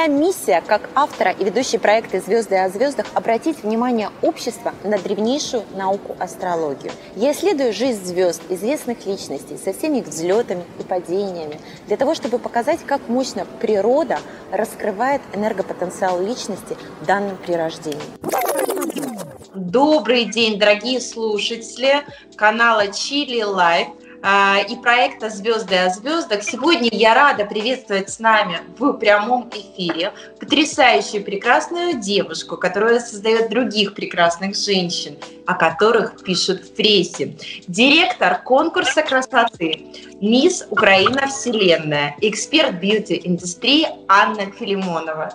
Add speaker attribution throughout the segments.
Speaker 1: Моя миссия как автора и ведущей проекта «Звезды о звездах» – обратить внимание общества на древнейшую науку астрологию. Я исследую жизнь звезд, известных личностей, со всеми их взлетами и падениями, для того, чтобы показать, как мощно природа раскрывает энергопотенциал личности в данном при рождении.
Speaker 2: Добрый день, дорогие слушатели канала Чили Лайв. А, и проекта «Звезды о звездах». Сегодня я рада приветствовать с нами в прямом эфире потрясающую прекрасную девушку, которая создает других прекрасных женщин, о которых пишут в прессе. Директор конкурса красоты «Мисс Украина Вселенная», эксперт бьюти-индустрии Анна Филимонова.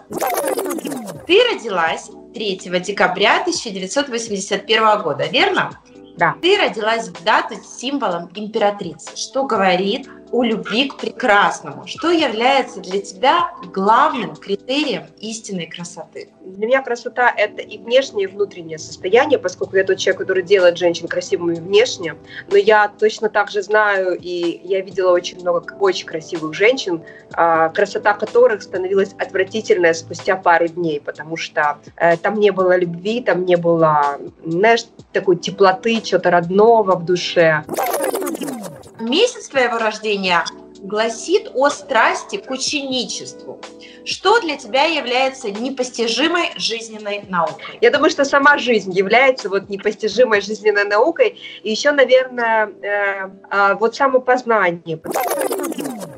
Speaker 2: Ты родилась 3 декабря 1981 года, верно?
Speaker 1: Да.
Speaker 2: Ты родилась в дату с символом императрицы, что говорит о любви к прекрасному. Что является для тебя главным критерием истинной красоты?
Speaker 3: Для меня красота – это и внешнее, и внутреннее состояние, поскольку я тот человек, который делает женщин красивыми внешне. Но я точно так же знаю, и я видела очень много очень красивых женщин, а, красота которых становилась отвратительной спустя пару дней, потому что э, там не было любви, там не было, знаешь, такой теплоты, чего-то родного в душе.
Speaker 2: Месяц твоего рождения гласит о страсти к ученичеству. Что для тебя является непостижимой жизненной наукой?
Speaker 3: Я думаю, что сама жизнь является вот непостижимой жизненной наукой. И еще, наверное, э, э, вот самопознание.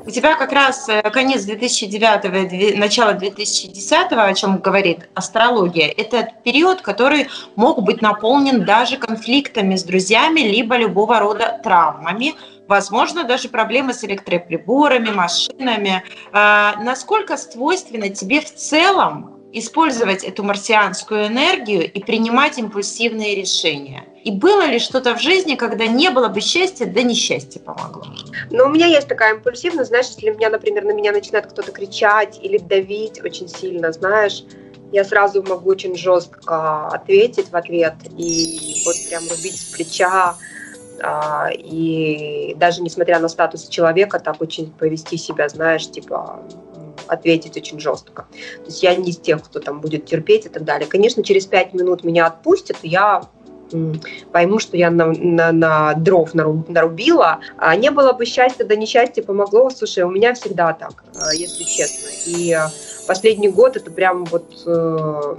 Speaker 2: У тебя как раз э, конец 2009 начало 2010 о чем говорит астрология. Это период, который мог быть наполнен даже конфликтами с друзьями, либо любого рода травмами, возможно, даже проблемы с электроприборами, машинами. А, насколько свойственно тебе в целом использовать эту марсианскую энергию и принимать импульсивные решения? И было ли что-то в жизни, когда не было бы счастья, да несчастье помогло?
Speaker 3: Ну, у меня есть такая импульсивность, знаешь, если меня, например, на меня начинает кто-то кричать или давить очень сильно, знаешь, я сразу могу очень жестко ответить в ответ и вот прям рубить с плеча, а, и даже несмотря на статус человека, так очень повести себя, знаешь, типа ответить очень жестко. То есть я не из тех, кто там будет терпеть и так далее. Конечно, через пять минут меня отпустят, я пойму, что я на, на, на дров нарубила. А не было бы счастья, да несчастье помогло. Слушай, у меня всегда так, э, если честно. И последний год это прям вот э,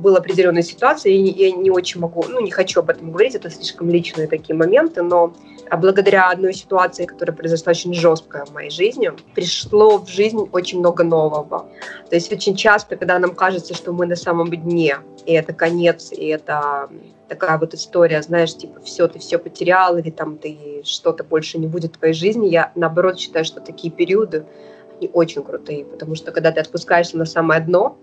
Speaker 3: была определенная ситуация, и я не очень могу, ну, не хочу об этом говорить, это слишком личные такие моменты, но а благодаря одной ситуации, которая произошла очень жесткая в моей жизни, пришло в жизнь очень много нового. То есть очень часто, когда нам кажется, что мы на самом дне, и это конец, и это такая вот история, знаешь, типа, все, ты все потерял, или там ты что-то больше не будет в твоей жизни, я наоборот считаю, что такие периоды, они очень крутые, потому что когда ты отпускаешься на самое дно,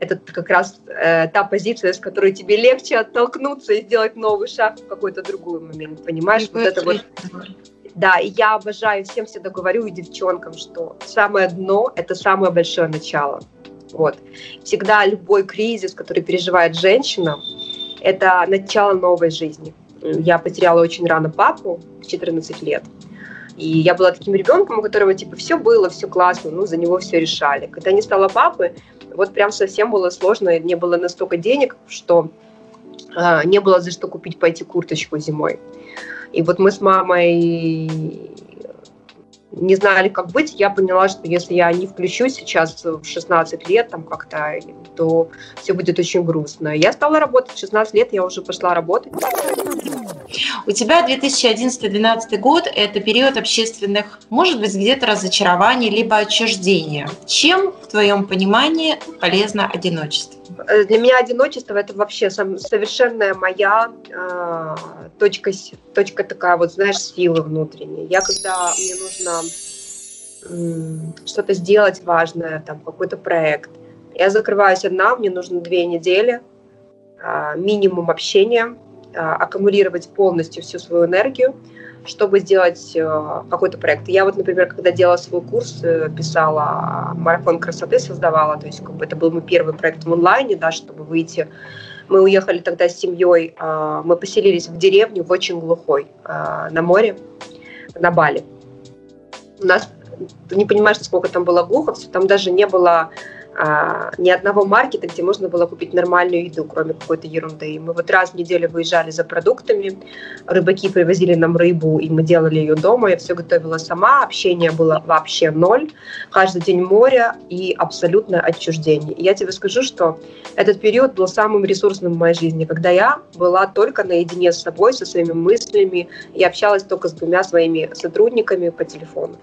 Speaker 3: это как раз э, та позиция, с которой тебе легче оттолкнуться и сделать новый шаг в какой-то другой момент, понимаешь? Вот это вот. Да, и я обожаю, всем всегда говорю и девчонкам, что самое дно – это самое большое начало. Вот. Всегда любой кризис, который переживает женщина, это начало новой жизни. Я потеряла очень рано папу, в 14 лет. И я была таким ребенком, у которого типа все было, все классно, ну за него все решали. Когда не стала папы, вот прям совсем было сложно, не было настолько денег, что э, не было за что купить пойти курточку зимой. И вот мы с мамой не знали, как быть. Я поняла, что если я не включусь сейчас в 16 лет, там как-то, то все будет очень грустно. Я стала работать в 16 лет, я уже пошла работать.
Speaker 2: У тебя 2011-2012 год – это период общественных, может быть, где-то разочарований, либо отчуждения. Чем, в твоем понимании, полезно одиночество?
Speaker 3: Э, для меня одиночество – это вообще совершенная моя э, точка, точка такая, вот знаешь, силы внутренней. Я когда мне нужно что-то сделать важное, там какой-то проект, я закрываюсь одна, мне нужно две недели, э, минимум общения, аккумулировать полностью всю свою энергию, чтобы сделать э, какой-то проект. Я вот, например, когда делала свой курс, э, писала марафон красоты, создавала, то есть как бы это был мой первый проект в онлайне, да, чтобы выйти. Мы уехали тогда с семьей, а, мы поселились в деревню, в очень глухой, а, на море, на Бали. У нас, ты не понимаешь, сколько там было глухо, там даже не было а, ни одного маркета, где можно было купить нормальную еду, кроме какой-то ерунды. И мы вот раз в неделю выезжали за продуктами, рыбаки привозили нам рыбу, и мы делали ее дома, я все готовила сама, общение было вообще ноль, каждый день море и абсолютное отчуждение. И я тебе скажу, что этот период был самым ресурсным в моей жизни, когда я была только наедине с собой, со своими мыслями, и общалась только с двумя своими сотрудниками по телефону.